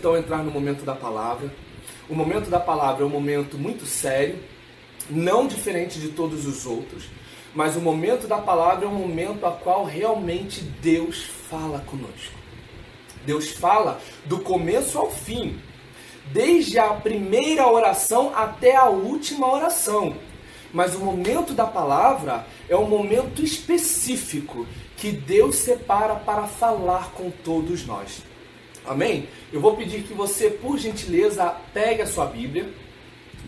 Então entrar no momento da palavra. O momento da palavra é um momento muito sério, não diferente de todos os outros, mas o momento da palavra é um momento a qual realmente Deus fala conosco. Deus fala do começo ao fim, desde a primeira oração até a última oração. Mas o momento da palavra é um momento específico que Deus separa para falar com todos nós. Amém? Eu vou pedir que você, por gentileza, pegue a sua Bíblia.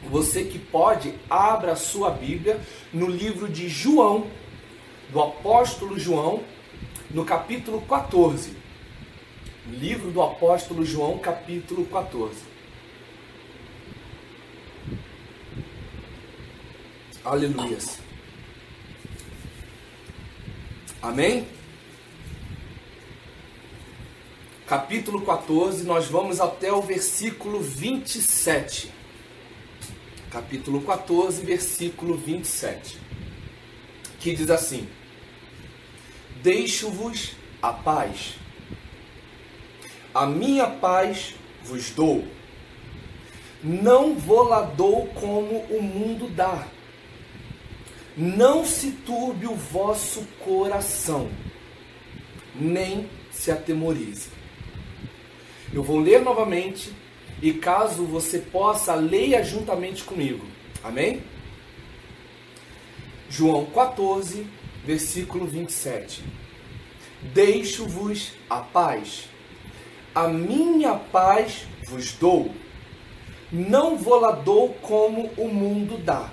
Você que pode, abra a sua Bíblia no livro de João, do apóstolo João, no capítulo 14. Livro do apóstolo João, capítulo 14. Aleluia. Amém? Capítulo 14, nós vamos até o versículo 27. Capítulo 14, versículo 27. Que diz assim: Deixo-vos a paz. A minha paz vos dou. Não vou lá dou como o mundo dá. Não se turbe o vosso coração, nem se atemorize. Eu vou ler novamente e caso você possa, leia juntamente comigo. Amém? João 14, versículo 27. Deixo-vos a paz. A minha paz vos dou. Não vou lá dou como o mundo dá.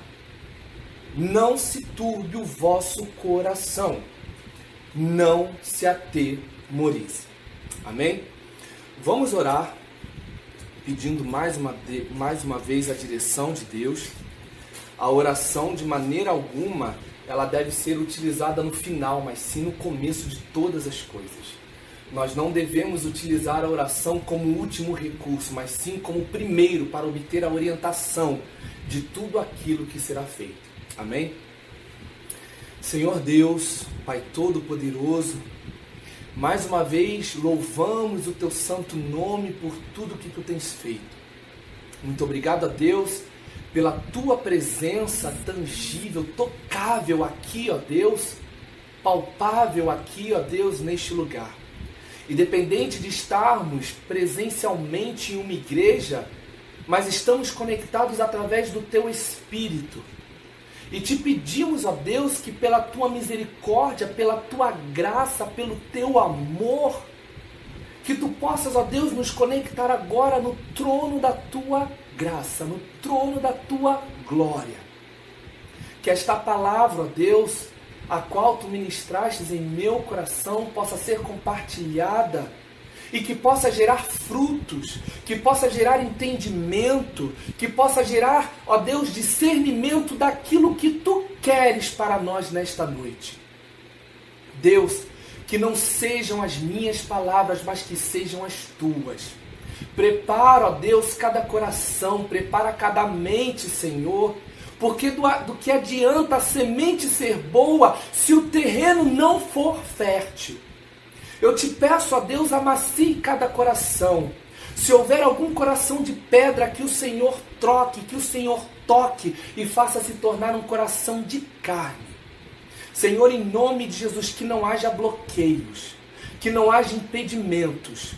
Não se turbe o vosso coração. Não se atemorize. Amém? Vamos orar, pedindo mais uma, mais uma vez a direção de Deus. A oração, de maneira alguma, ela deve ser utilizada no final, mas sim no começo de todas as coisas. Nós não devemos utilizar a oração como último recurso, mas sim como primeiro para obter a orientação de tudo aquilo que será feito. Amém? Senhor Deus, Pai Todo-Poderoso, mais uma vez, louvamos o teu santo nome por tudo que tu tens feito. Muito obrigado a Deus pela tua presença tangível, tocável aqui, ó Deus, palpável aqui, ó Deus, neste lugar. Independente de estarmos presencialmente em uma igreja, mas estamos conectados através do teu espírito e te pedimos, ó Deus, que pela tua misericórdia, pela tua graça, pelo teu amor, que tu possas, ó Deus, nos conectar agora no trono da tua graça, no trono da tua glória. Que esta palavra, ó Deus, a qual tu ministrastes em meu coração, possa ser compartilhada e que possa gerar frutos, que possa gerar entendimento, que possa gerar, ó Deus, discernimento daquilo que tu queres para nós nesta noite. Deus, que não sejam as minhas palavras, mas que sejam as tuas. Prepara, ó Deus, cada coração, prepara cada mente, Senhor. Porque do, do que adianta a semente ser boa se o terreno não for fértil? Eu te peço a Deus, amacie cada coração. Se houver algum coração de pedra, que o Senhor troque, que o Senhor toque e faça se tornar um coração de carne. Senhor, em nome de Jesus, que não haja bloqueios, que não haja impedimentos,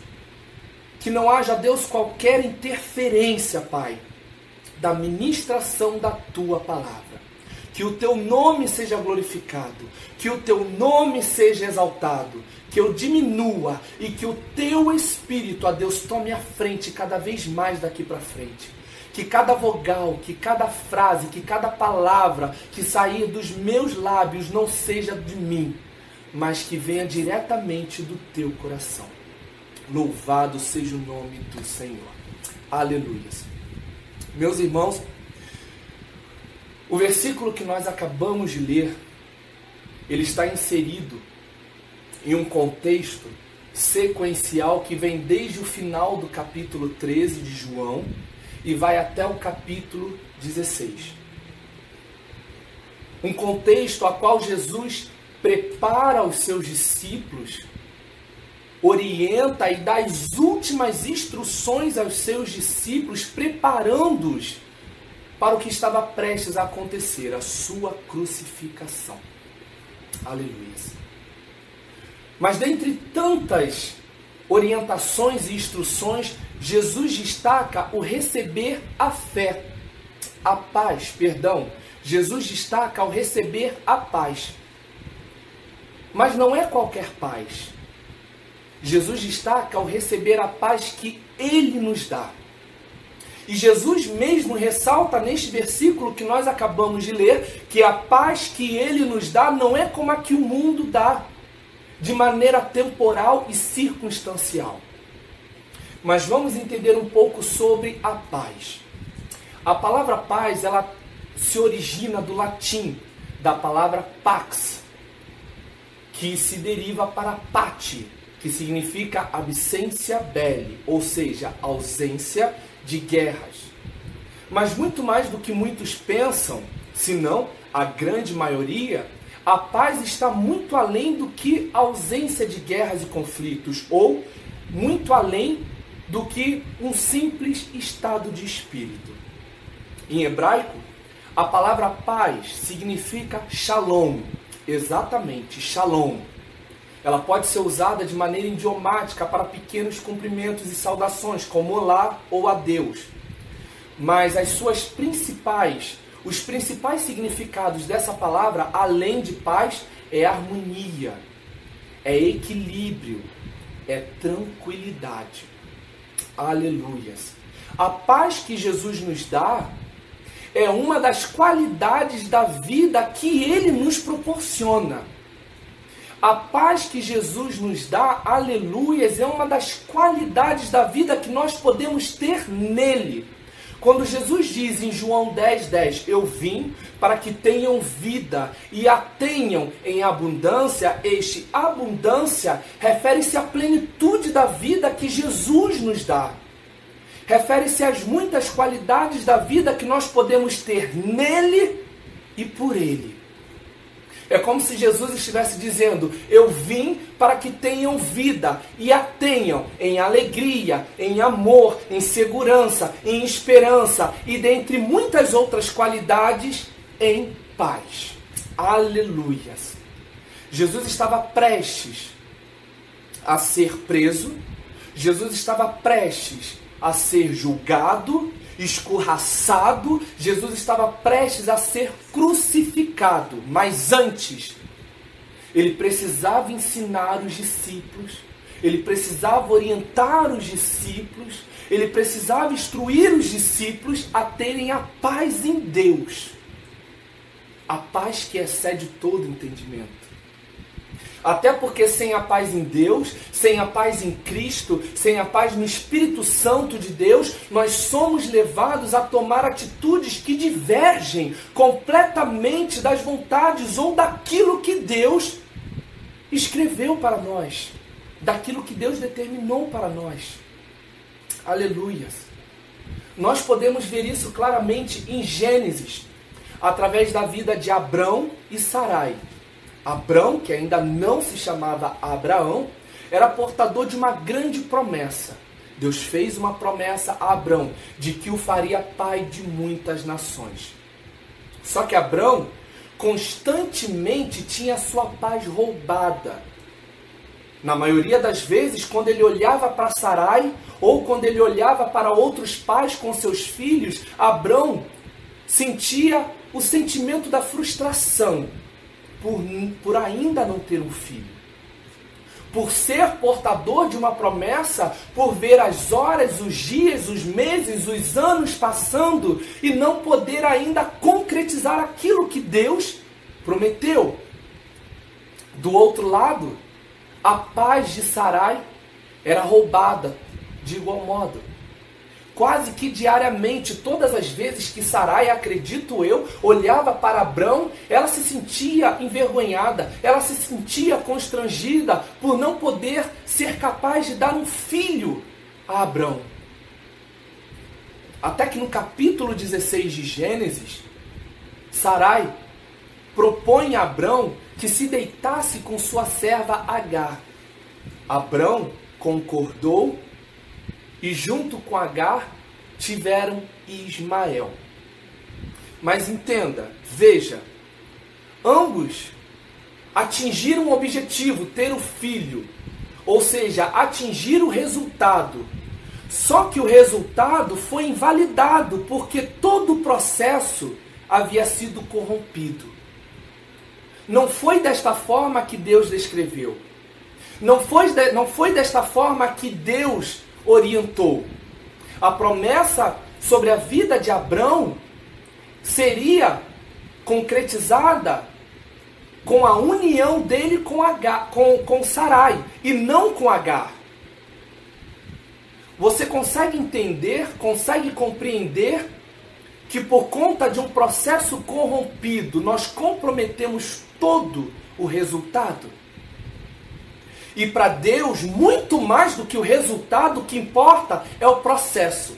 que não haja, Deus, qualquer interferência, Pai, da ministração da tua palavra. Que o teu nome seja glorificado, que o teu nome seja exaltado, que eu diminua e que o teu espírito, a Deus, tome a frente cada vez mais daqui para frente. Que cada vogal, que cada frase, que cada palavra que sair dos meus lábios não seja de mim, mas que venha diretamente do teu coração. Louvado seja o nome do Senhor. Aleluia. Meus irmãos, o versículo que nós acabamos de ler, ele está inserido em um contexto sequencial que vem desde o final do capítulo 13 de João e vai até o capítulo 16. Um contexto a qual Jesus prepara os seus discípulos orienta e dá as últimas instruções aos seus discípulos, preparando-os para o que estava prestes a acontecer, a sua crucificação. Aleluia. Mas dentre tantas orientações e instruções, Jesus destaca o receber a fé, a paz, perdão. Jesus destaca o receber a paz. Mas não é qualquer paz. Jesus destaca o receber a paz que ele nos dá. E Jesus mesmo ressalta neste versículo que nós acabamos de ler que a paz que ele nos dá não é como a que o mundo dá, de maneira temporal e circunstancial. Mas vamos entender um pouco sobre a paz. A palavra paz, ela se origina do latim, da palavra pax, que se deriva para pati, que significa absência belli, ou seja, ausência de guerras. Mas muito mais do que muitos pensam, se não a grande maioria, a paz está muito além do que ausência de guerras e conflitos, ou muito além do que um simples estado de espírito. Em hebraico, a palavra paz significa shalom, exatamente, shalom. Ela pode ser usada de maneira idiomática para pequenos cumprimentos e saudações, como olá ou adeus. Mas as suas principais, os principais significados dessa palavra, além de paz, é harmonia, é equilíbrio, é tranquilidade. Aleluias. A paz que Jesus nos dá é uma das qualidades da vida que ele nos proporciona. A paz que Jesus nos dá, aleluias, é uma das qualidades da vida que nós podemos ter nele. Quando Jesus diz em João 10, 10, eu vim para que tenham vida e a tenham em abundância, este abundância refere-se à plenitude da vida que Jesus nos dá. Refere-se às muitas qualidades da vida que nós podemos ter nele e por ele. É como se Jesus estivesse dizendo: Eu vim para que tenham vida e a tenham em alegria, em amor, em segurança, em esperança e dentre muitas outras qualidades, em paz. Aleluias. Jesus estava prestes a ser preso, Jesus estava prestes a ser julgado escorraçado, Jesus estava prestes a ser crucificado, mas antes, ele precisava ensinar os discípulos, ele precisava orientar os discípulos, ele precisava instruir os discípulos a terem a paz em Deus, a paz que excede todo entendimento. Até porque sem a paz em Deus, sem a paz em Cristo, sem a paz no Espírito Santo de Deus, nós somos levados a tomar atitudes que divergem completamente das vontades ou daquilo que Deus escreveu para nós, daquilo que Deus determinou para nós. Aleluias. Nós podemos ver isso claramente em Gênesis, através da vida de Abrão e Sarai. Abrão, que ainda não se chamava Abraão, era portador de uma grande promessa. Deus fez uma promessa a Abrão de que o faria pai de muitas nações. Só que Abrão constantemente tinha sua paz roubada. Na maioria das vezes, quando ele olhava para Sarai ou quando ele olhava para outros pais com seus filhos, Abrão sentia o sentimento da frustração por, por ainda não ter um filho. Por ser portador de uma promessa, por ver as horas, os dias, os meses, os anos passando e não poder ainda concretizar aquilo que Deus prometeu. Do outro lado, a paz de Sarai era roubada de igual modo quase que diariamente, todas as vezes que Sarai, acredito eu, olhava para Abrão, ela se sentia envergonhada, ela se sentia constrangida por não poder ser capaz de dar um filho a Abrão. Até que no capítulo 16 de Gênesis, Sarai propõe a Abrão que se deitasse com sua serva Agar. Abrão concordou e junto com Agar tiveram Ismael. Mas entenda, veja, ambos atingiram o objetivo, ter o filho, ou seja, atingir o resultado. Só que o resultado foi invalidado porque todo o processo havia sido corrompido. Não foi desta forma que Deus descreveu. Não foi, de, não foi desta forma que Deus orientou. A promessa sobre a vida de Abrão seria concretizada com a união dele com, Agar, com, com Sarai e não com Agar. Você consegue entender, consegue compreender que por conta de um processo corrompido nós comprometemos todo o resultado? E para Deus, muito mais do que o resultado, o que importa é o processo.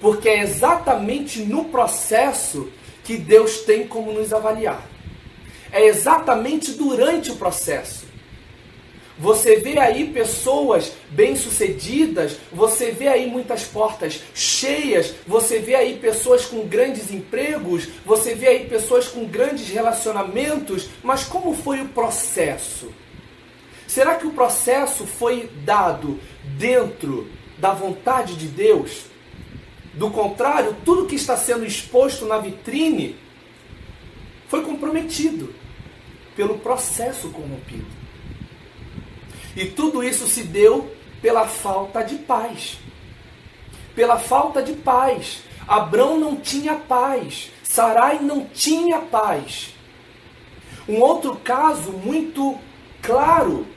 Porque é exatamente no processo que Deus tem como nos avaliar. É exatamente durante o processo. Você vê aí pessoas bem-sucedidas, você vê aí muitas portas cheias, você vê aí pessoas com grandes empregos, você vê aí pessoas com grandes relacionamentos, mas como foi o processo? Será que o processo foi dado dentro da vontade de Deus? Do contrário, tudo que está sendo exposto na vitrine foi comprometido pelo processo corrompido. E tudo isso se deu pela falta de paz. Pela falta de paz. Abrão não tinha paz. Sarai não tinha paz. Um outro caso muito claro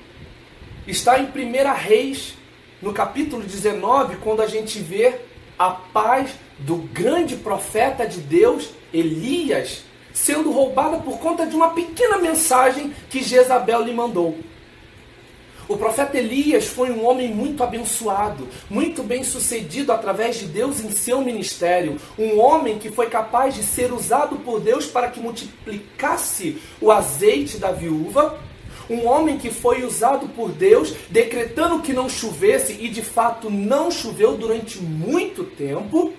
está em 1 Reis, no capítulo 19, quando a gente vê a paz do grande profeta de Deus, Elias, sendo roubada por conta de uma pequena mensagem que Jezabel lhe mandou. O profeta Elias foi um homem muito abençoado, muito bem sucedido através de Deus em seu ministério. Um homem que foi capaz de ser usado por Deus para que multiplicasse o azeite da viúva um homem que foi usado por Deus, decretando que não chovesse e de fato não choveu durante muito tempo.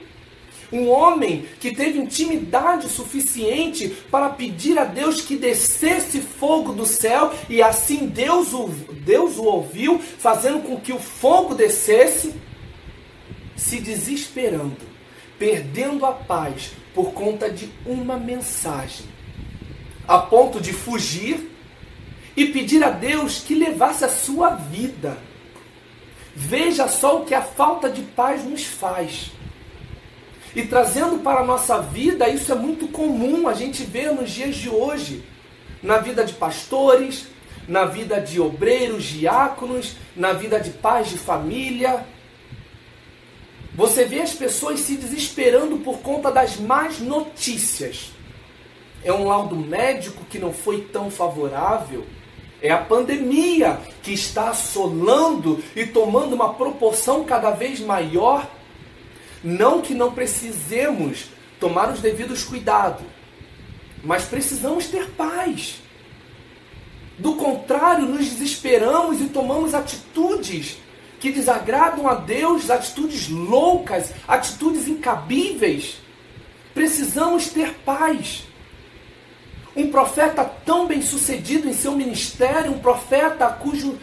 Um homem que teve intimidade suficiente para pedir a Deus que descesse fogo do céu e assim Deus o, Deus o ouviu, fazendo com que o fogo descesse, se desesperando, perdendo a paz por conta de uma mensagem, a ponto de fugir e pedir a Deus que levasse a sua vida. Veja só o que a falta de paz nos faz. E trazendo para a nossa vida, isso é muito comum, a gente vê nos dias de hoje, na vida de pastores, na vida de obreiros, diáconos, na vida de pais de família. Você vê as pessoas se desesperando por conta das más notícias. É um laudo médico que não foi tão favorável é a pandemia que está assolando e tomando uma proporção cada vez maior. Não que não precisemos tomar os devidos cuidados, mas precisamos ter paz. Do contrário, nos desesperamos e tomamos atitudes que desagradam a Deus, atitudes loucas, atitudes incabíveis. Precisamos ter paz um profeta tão bem sucedido em seu ministério, um profeta cujo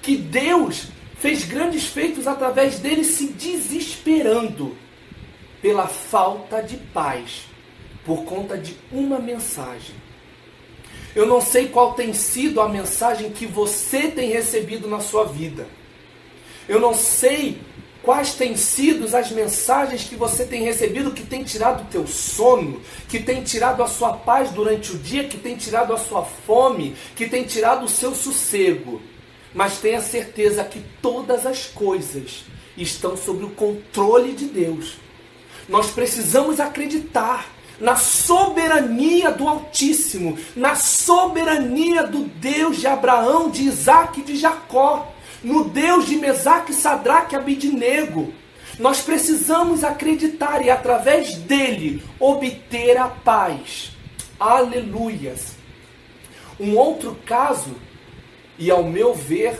que Deus fez grandes feitos através dele, se desesperando pela falta de paz, por conta de uma mensagem. Eu não sei qual tem sido a mensagem que você tem recebido na sua vida. Eu não sei Quais têm sido as mensagens que você tem recebido que tem tirado o teu sono, que tem tirado a sua paz durante o dia, que tem tirado a sua fome, que tem tirado o seu sossego? Mas tenha certeza que todas as coisas estão sob o controle de Deus. Nós precisamos acreditar na soberania do Altíssimo, na soberania do Deus de Abraão, de Isaac e de Jacó no Deus de Mesaque, Sadraque e Abidinego. Nós precisamos acreditar e através dele obter a paz. Aleluias. Um outro caso, e ao meu ver,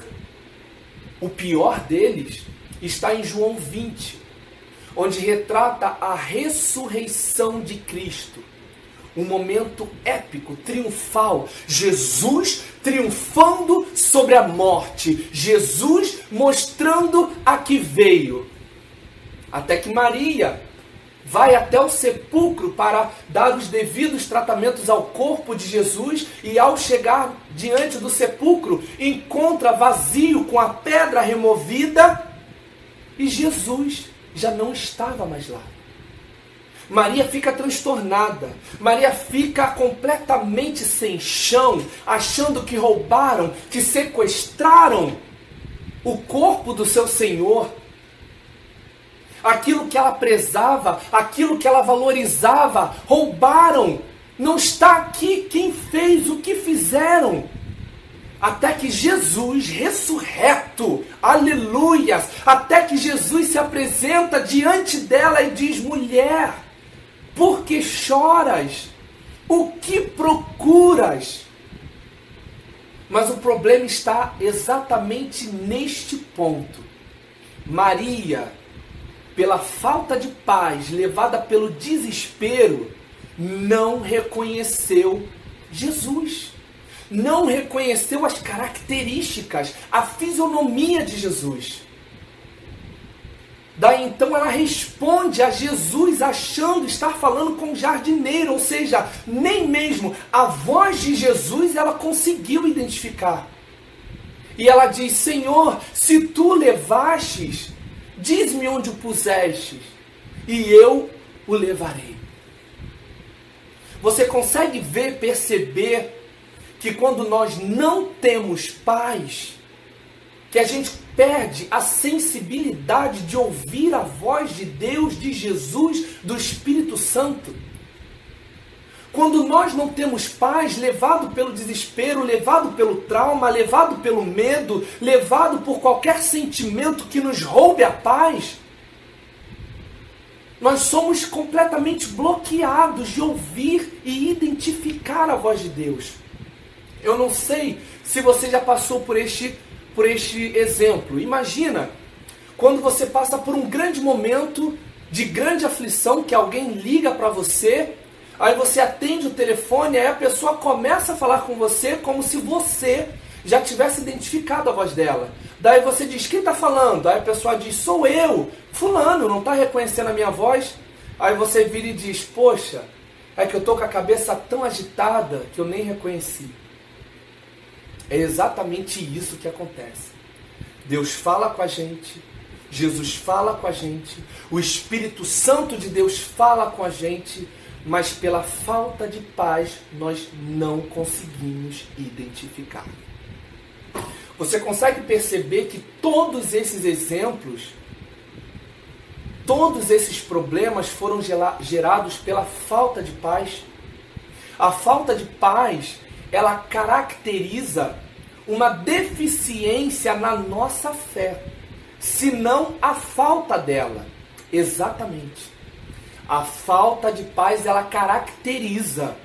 O pior deles está em João 20, onde retrata a ressurreição de Cristo. Um momento épico, triunfal. Jesus triunfando sobre a morte. Jesus mostrando a que veio. Até que Maria vai até o sepulcro para dar os devidos tratamentos ao corpo de Jesus e ao chegar diante do sepulcro encontra vazio com a pedra removida e Jesus já não estava mais lá. Maria fica transtornada. Maria fica completamente sem chão, achando que roubaram, que sequestraram o corpo do seu Senhor. Aquilo que ela prezava, aquilo que ela valorizava, roubaram. Não está aqui quem fez, o que fizeram até que Jesus ressurreto, aleluias, até que Jesus se apresenta diante dela e diz: mulher, por que choras? O que procuras? Mas o problema está exatamente neste ponto. Maria, pela falta de paz, levada pelo desespero, não reconheceu Jesus não reconheceu as características, a fisionomia de Jesus. Daí então ela responde a Jesus achando estar falando com um jardineiro, ou seja, nem mesmo a voz de Jesus ela conseguiu identificar. E ela diz: Senhor, se tu levastes, diz-me onde o pusestes, e eu o levarei. Você consegue ver, perceber que quando nós não temos paz, que a gente perde a sensibilidade de ouvir a voz de Deus, de Jesus, do Espírito Santo. Quando nós não temos paz, levado pelo desespero, levado pelo trauma, levado pelo medo, levado por qualquer sentimento que nos roube a paz, nós somos completamente bloqueados de ouvir e identificar a voz de Deus. Eu não sei se você já passou por este, por este exemplo. Imagina quando você passa por um grande momento de grande aflição, que alguém liga para você, aí você atende o telefone, aí a pessoa começa a falar com você como se você já tivesse identificado a voz dela. Daí você diz: Quem está falando? Aí a pessoa diz: Sou eu, Fulano, não está reconhecendo a minha voz? Aí você vira e diz: Poxa, é que eu estou com a cabeça tão agitada que eu nem reconheci. É exatamente isso que acontece. Deus fala com a gente, Jesus fala com a gente, o Espírito Santo de Deus fala com a gente, mas pela falta de paz nós não conseguimos identificar. Você consegue perceber que todos esses exemplos, todos esses problemas foram gerados pela falta de paz? A falta de paz ela caracteriza uma deficiência na nossa fé, se não a falta dela. Exatamente. A falta de paz ela caracteriza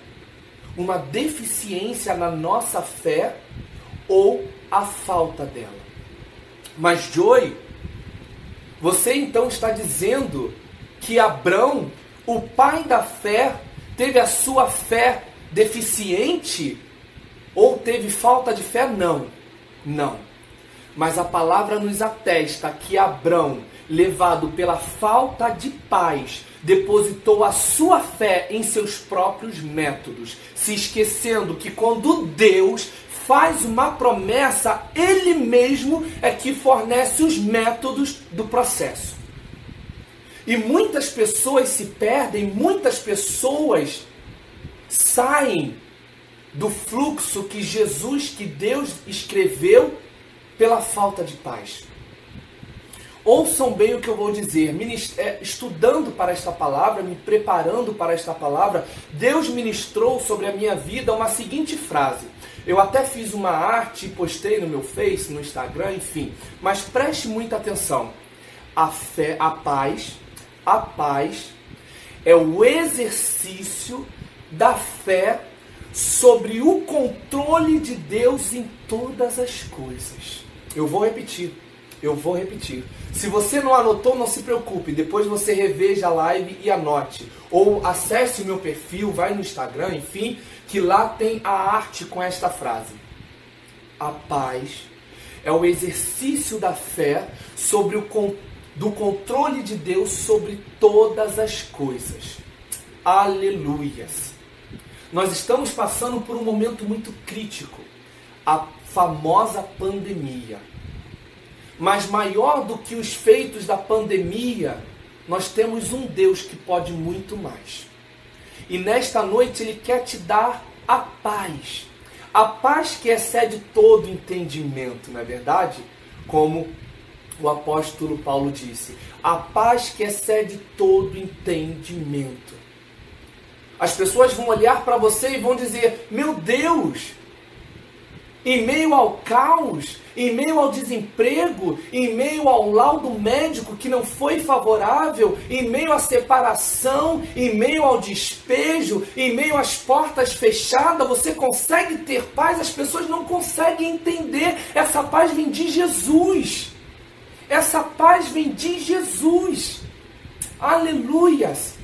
uma deficiência na nossa fé ou a falta dela. Mas Joy, você então está dizendo que Abrão, o pai da fé, teve a sua fé deficiente ou teve falta de fé? Não. Não. Mas a palavra nos atesta que Abrão, levado pela falta de paz, depositou a sua fé em seus próprios métodos, se esquecendo que quando Deus faz uma promessa, ele mesmo é que fornece os métodos do processo. E muitas pessoas se perdem, muitas pessoas saem do fluxo que Jesus, que Deus escreveu pela falta de paz. Ouçam bem o que eu vou dizer. É, estudando para esta palavra, me preparando para esta palavra, Deus ministrou sobre a minha vida uma seguinte frase. Eu até fiz uma arte e postei no meu Face, no Instagram, enfim. Mas preste muita atenção. A fé, a paz, a paz é o exercício da fé sobre o controle de Deus em todas as coisas. Eu vou repetir. Eu vou repetir. Se você não anotou, não se preocupe. Depois você reveja a live e anote. Ou acesse o meu perfil, vai no Instagram, enfim, que lá tem a arte com esta frase. A paz é o exercício da fé sobre o do controle de Deus sobre todas as coisas. Aleluias. Nós estamos passando por um momento muito crítico, a famosa pandemia. Mas maior do que os feitos da pandemia, nós temos um Deus que pode muito mais. E nesta noite ele quer te dar a paz. A paz que excede todo entendimento, não é verdade? Como o apóstolo Paulo disse: a paz que excede todo entendimento. As pessoas vão olhar para você e vão dizer: Meu Deus, em meio ao caos, em meio ao desemprego, em meio ao laudo médico que não foi favorável, em meio à separação, em meio ao despejo, em meio às portas fechadas, você consegue ter paz? As pessoas não conseguem entender. Essa paz vem de Jesus. Essa paz vem de Jesus. Aleluias.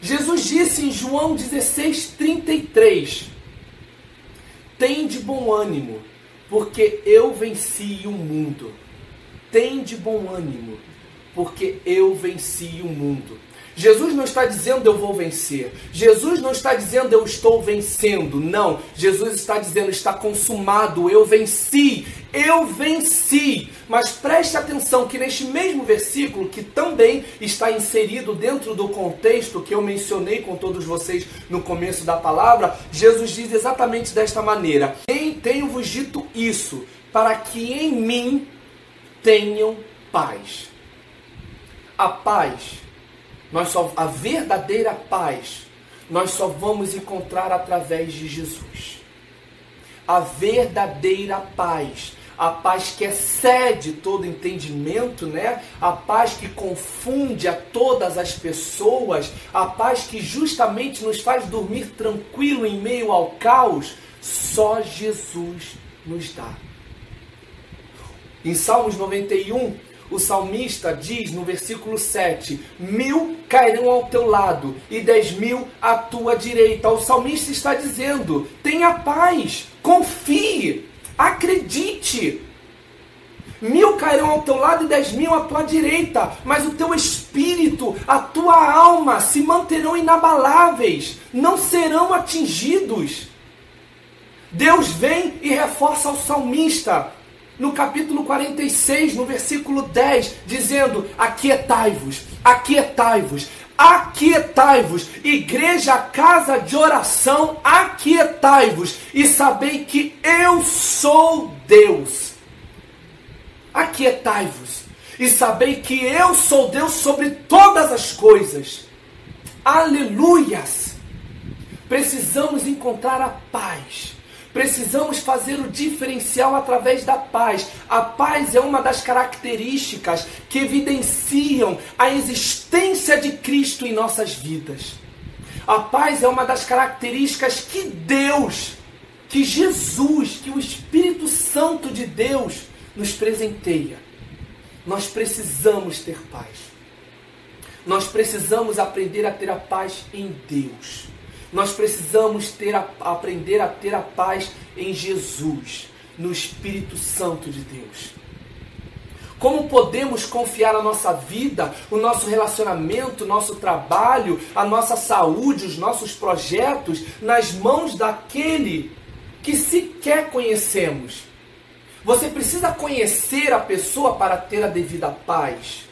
Jesus disse em João 16, 33 tem de bom ânimo, porque eu venci o mundo. Tem de bom ânimo, porque eu venci o mundo. Jesus não está dizendo eu vou vencer. Jesus não está dizendo eu estou vencendo. Não. Jesus está dizendo está consumado. Eu venci. Eu venci. Mas preste atenção que neste mesmo versículo, que também está inserido dentro do contexto que eu mencionei com todos vocês no começo da palavra, Jesus diz exatamente desta maneira: Quem tenho-vos dito isso, para que em mim tenham paz. A paz nós só a verdadeira paz nós só vamos encontrar através de Jesus. A verdadeira paz, a paz que excede todo entendimento, né? A paz que confunde a todas as pessoas, a paz que justamente nos faz dormir tranquilo em meio ao caos, só Jesus nos dá. Em Salmos 91, o salmista diz no versículo 7: Mil cairão ao teu lado e dez mil à tua direita. O salmista está dizendo: tenha paz, confie, acredite. Mil cairão ao teu lado e dez mil à tua direita, mas o teu espírito, a tua alma se manterão inabaláveis, não serão atingidos. Deus vem e reforça ao salmista: no capítulo 46, no versículo 10, dizendo: Aquietai-vos, aquietai-vos, aquietai-vos, igreja, casa de oração, aquietai-vos e sabei que eu sou Deus. Aquietai-vos e sabei que eu sou Deus sobre todas as coisas. Aleluias! Precisamos encontrar a paz Precisamos fazer o diferencial através da paz. A paz é uma das características que evidenciam a existência de Cristo em nossas vidas. A paz é uma das características que Deus, que Jesus, que o Espírito Santo de Deus nos presenteia. Nós precisamos ter paz. Nós precisamos aprender a ter a paz em Deus. Nós precisamos ter a, aprender a ter a paz em Jesus, no Espírito Santo de Deus. Como podemos confiar a nossa vida, o nosso relacionamento, o nosso trabalho, a nossa saúde, os nossos projetos nas mãos daquele que sequer conhecemos? Você precisa conhecer a pessoa para ter a devida paz.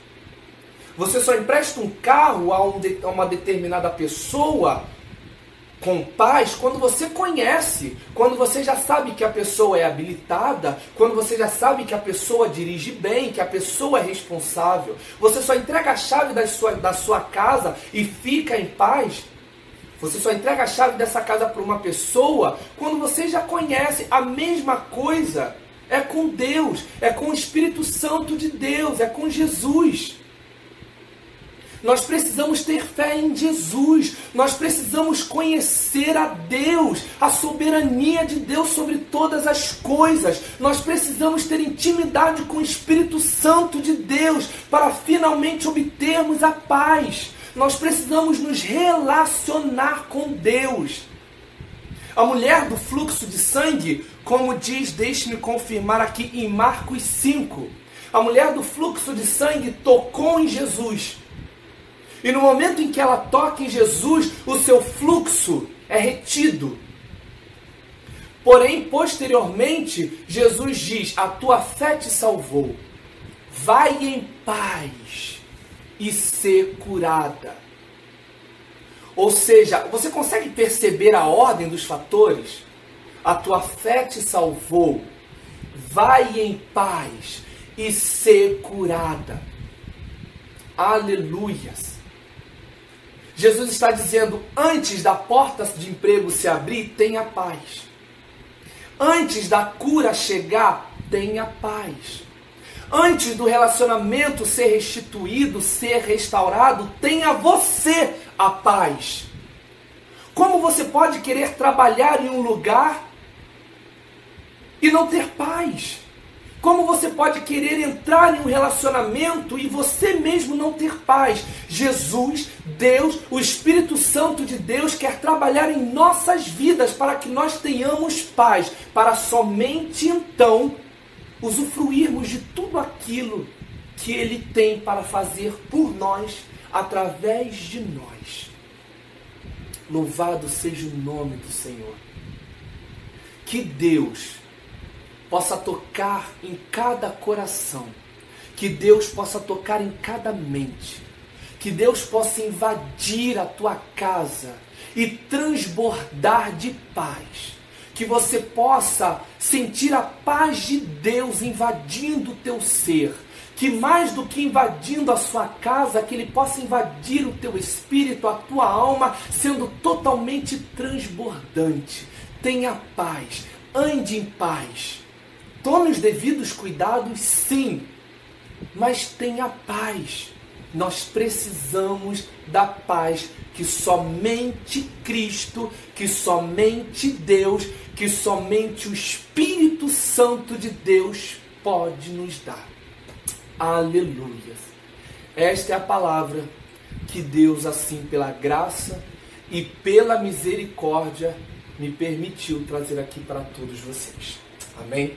Você só empresta um carro a, um a uma determinada pessoa com paz quando você conhece, quando você já sabe que a pessoa é habilitada, quando você já sabe que a pessoa dirige bem, que a pessoa é responsável. Você só entrega a chave da sua, da sua casa e fica em paz. Você só entrega a chave dessa casa para uma pessoa quando você já conhece a mesma coisa. É com Deus, é com o Espírito Santo de Deus, é com Jesus. Nós precisamos ter fé em Jesus. Nós precisamos conhecer a Deus, a soberania de Deus sobre todas as coisas. Nós precisamos ter intimidade com o Espírito Santo de Deus para finalmente obtermos a paz. Nós precisamos nos relacionar com Deus. A mulher do fluxo de sangue, como diz, deixe-me confirmar aqui em Marcos 5, a mulher do fluxo de sangue tocou em Jesus e no momento em que ela toca em Jesus, o seu fluxo é retido. Porém, posteriormente, Jesus diz: A tua fé te salvou. Vai em paz e ser curada. Ou seja, você consegue perceber a ordem dos fatores? A tua fé te salvou. Vai em paz e ser curada. Aleluias. Jesus está dizendo: antes da porta de emprego se abrir, tenha paz. Antes da cura chegar, tenha paz. Antes do relacionamento ser restituído, ser restaurado, tenha você a paz. Como você pode querer trabalhar em um lugar e não ter paz? Como você pode querer entrar em um relacionamento e você mesmo não ter paz? Jesus, Deus, o Espírito Santo de Deus quer trabalhar em nossas vidas para que nós tenhamos paz, para somente então usufruirmos de tudo aquilo que Ele tem para fazer por nós, através de nós. Louvado seja o nome do Senhor. Que Deus possa tocar em cada coração, que Deus possa tocar em cada mente, que Deus possa invadir a tua casa e transbordar de paz. Que você possa sentir a paz de Deus invadindo o teu ser. Que mais do que invadindo a sua casa, que Ele possa invadir o teu espírito, a tua alma, sendo totalmente transbordante. Tenha paz, ande em paz Tome os devidos cuidados, sim, mas tenha paz. Nós precisamos da paz que somente Cristo, que somente Deus, que somente o Espírito Santo de Deus pode nos dar. Aleluia. Esta é a palavra que Deus, assim, pela graça e pela misericórdia, me permitiu trazer aqui para todos vocês. Amém?